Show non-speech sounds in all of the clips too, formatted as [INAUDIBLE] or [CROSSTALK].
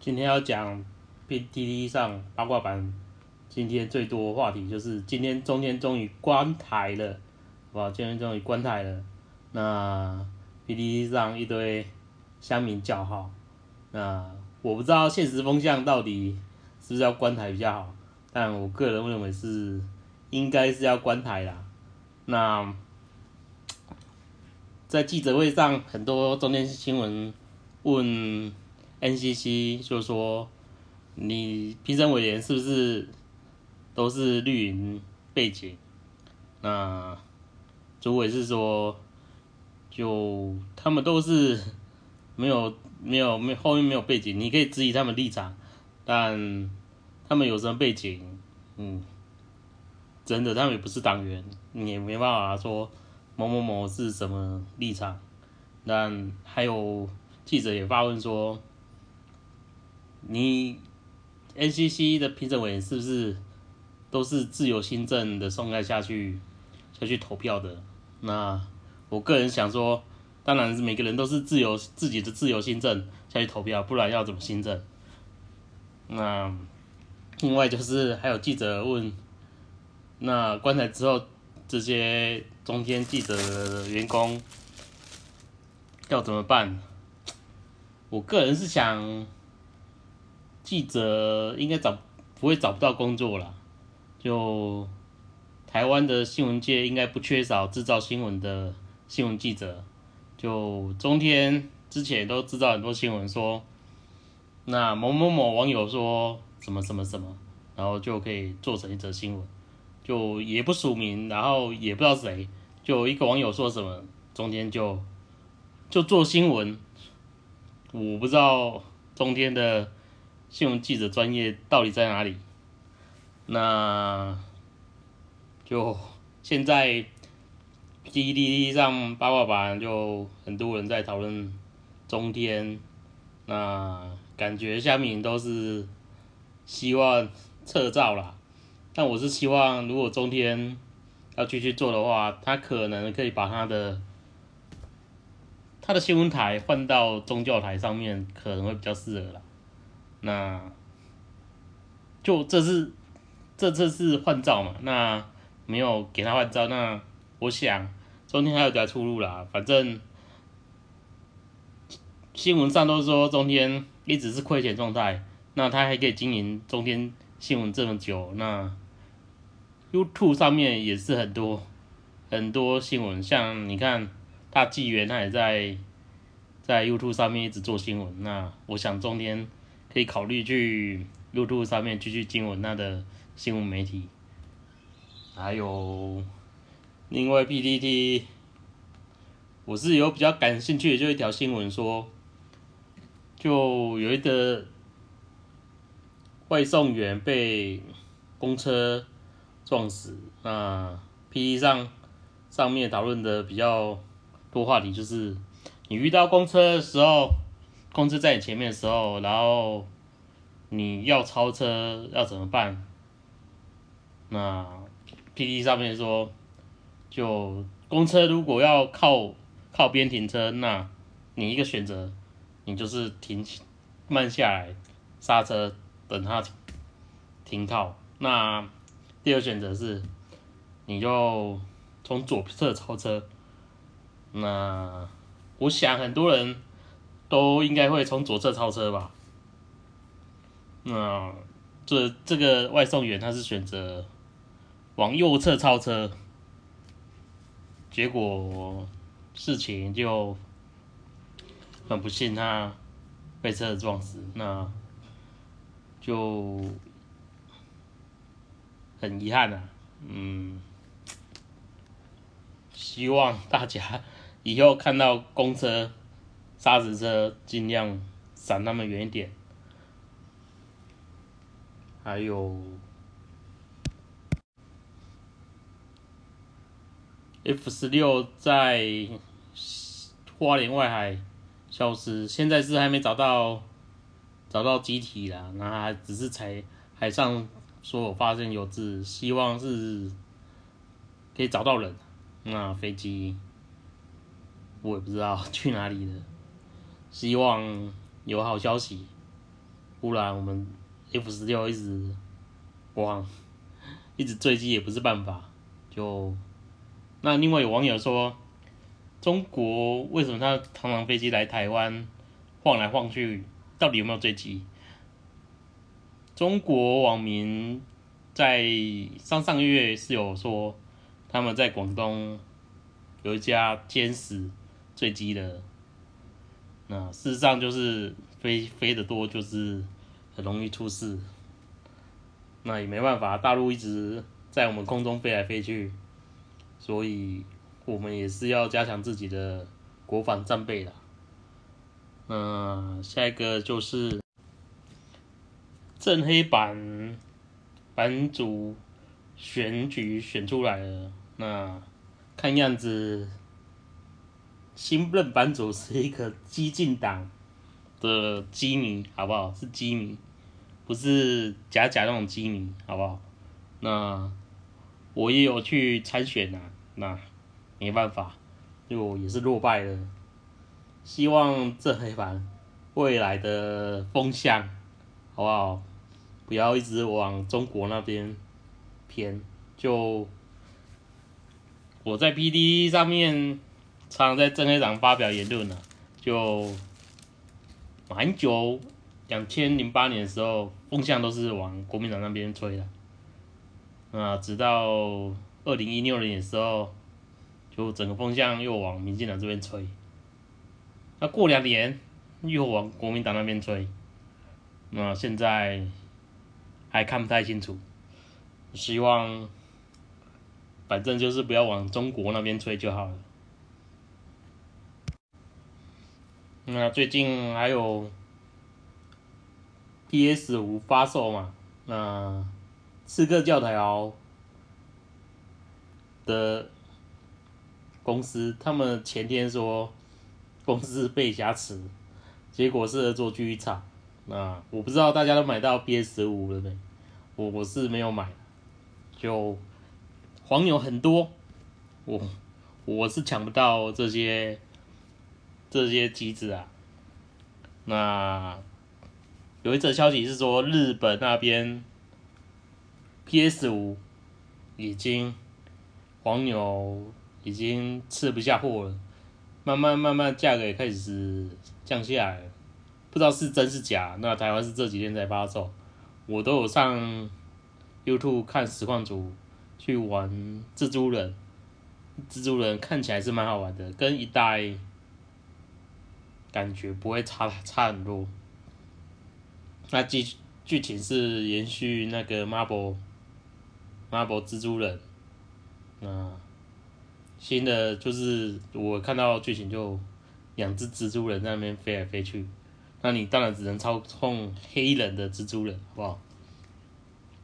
今天要讲 PTT 上八卦版，今天最多话题就是今天中天终于关台了，好吧？今天终于关台了，那 PTT 上一堆乡民叫好，那我不知道现实风向到底是不是要关台比较好，但我个人认为是应该是要关台啦。那在记者会上，很多中天新闻问。NCC 就说：“你评审委员是不是都是绿营背景？”那主委是说：“就他们都是没有没有没后面没有背景，你可以质疑他们立场，但他们有什么背景？嗯，真的他们也不是党员，你也没办法说某某某是什么立场。但还有记者也发问说。”你 NCC 的评审委员是不是都是自由新政的送盖下去下去投票的？那我个人想说，当然是每个人都是自由自己的自由新政下去投票，不然要怎么新政？那另外就是还有记者问，那关台之后这些中间记者的员工要怎么办？我个人是想。记者应该找不会找不到工作了，就台湾的新闻界应该不缺少制造新闻的新闻记者。就中天之前都知道很多新闻说，那某某某网友说什么什么什么，然后就可以做成一则新闻，就也不署名，然后也不知道谁，就一个网友说什么，中天就就做新闻。我不知道中天的。新闻记者专业到底在哪里？那就现在 PDD 上八卦版就很多人在讨论中天，那感觉下面都是希望撤照啦。但我是希望如果中天要继续做的话，他可能可以把他的他的新闻台换到宗教台上面，可能会比较适合啦。那就这是这次是换照嘛？那没有给他换照，那我想中天还有条出路啦。反正新闻上都说中天一直是亏钱状态，那他还可以经营中天新闻这么久。那 YouTube 上面也是很多很多新闻，像你看大纪元他也在在 YouTube 上面一直做新闻。那我想中天。可以考虑去 YouTube 上面继续经营那的新闻媒体，还有另外 PTT，我是有比较感兴趣的，就一条新闻说，就有一个外送员被公车撞死。那 PPT 上上面讨论的比较多话题，就是你遇到公车的时候。公车在你前面的时候，然后你要超车要怎么办？那 P D 上面说，就公车如果要靠靠边停车，那你一个选择，你就是停慢下来刹车等它停靠。那第二选择是，你就从左侧超车。那我想很多人。都应该会从左侧超车吧？那这这个外送员他是选择往右侧超车，结果事情就很不幸，他被车子撞死，那就很遗憾啊。嗯，希望大家以后看到公车。沙石车尽量闪那么远一点，还有 F 十六在花莲外海消失，现在是还没找到找到机体啦，那只是才海上说我发现有字，希望是可以找到人，那飞机我也不知道 [LAUGHS] 去哪里了。希望有好消息。不然我们 F 十六一直往一直坠机也不是办法。就那另外有网友说，中国为什么他常常飞机来台湾晃来晃去，到底有没有坠机？中国网民在上上个月是有说，他们在广东有一家歼十坠机的。那事实上就是飞飞得多，就是很容易出事。那也没办法，大陆一直在我们空中飞来飞去，所以我们也是要加强自己的国防战备的。那下一个就是。正黑版版主选举选出来了，那看样子新任版主是一个激进党的基迷，好不好？是基迷，不是假假那种基迷，好不好？那我也有去参选呐，那没办法，就也是落败了。希望正黑板未来的风向，好不好？不要一直往中国那边偏。就我在 P D 上面常常在政黑党发表言论呢。就蛮久，两千零八年的时候，风向都是往国民党那边吹的。啊，直到二零一六年的时候，就整个风向又往民进党这边吹。那过两年又往国民党那边吹。那现在。还看不太清楚，希望反正就是不要往中国那边吹就好了。那最近还有 PS 五发售嘛？那刺客教条的公司，他们前天说公司被挟持，结果是恶作剧场。那我不知道大家都买到 PS 五了没？我我是没有买，就黄牛很多，我我是抢不到这些这些机子啊。那有一则消息是说，日本那边 PS 五已经黄牛已经吃不下货了，慢慢慢慢价格也开始降下来。不知道是真是假，那台湾是这几天才发售，我都有上 YouTube 看实况组去玩蜘蛛人，蜘蛛人看起来是蛮好玩的，跟一代感觉不会差差很多。那剧剧情是延续那个 Marvel Marvel 蜘蛛人，那新的就是我看到剧情就两只蜘蛛人在那边飞来飞去。那你当然只能操控黑人的蜘蛛人，好不好？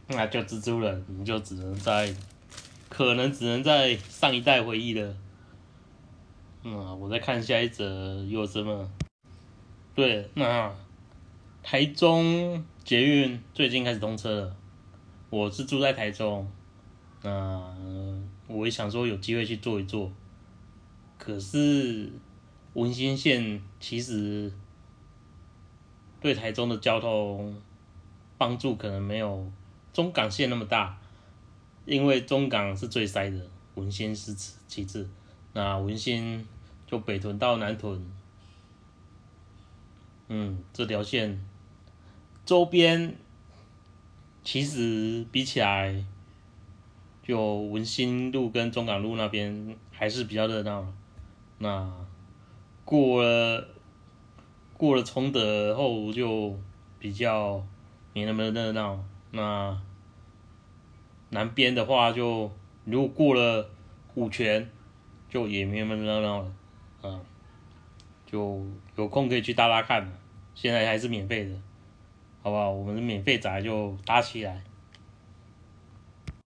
那就蜘蛛人，你就只能在，可能只能在上一代回忆了。嗯，我再看下一则有什么？对，那台中捷运最近开始通车了。我是住在台中，那我也想说有机会去坐一坐。可是文心线其实。对台中的交通帮助可能没有中港线那么大，因为中港是最塞的，文心是其次。那文心就北屯到南屯，嗯，这条线周边其实比起来，就文心路跟中港路那边还是比较热闹。那过了。过了崇德后就比较没那么热闹。那南边的话，就如果过了五泉，就也没那么热闹了。啊，就有有空可以去搭搭看，现在还是免费的，好不好？我们的免费宅就搭起来。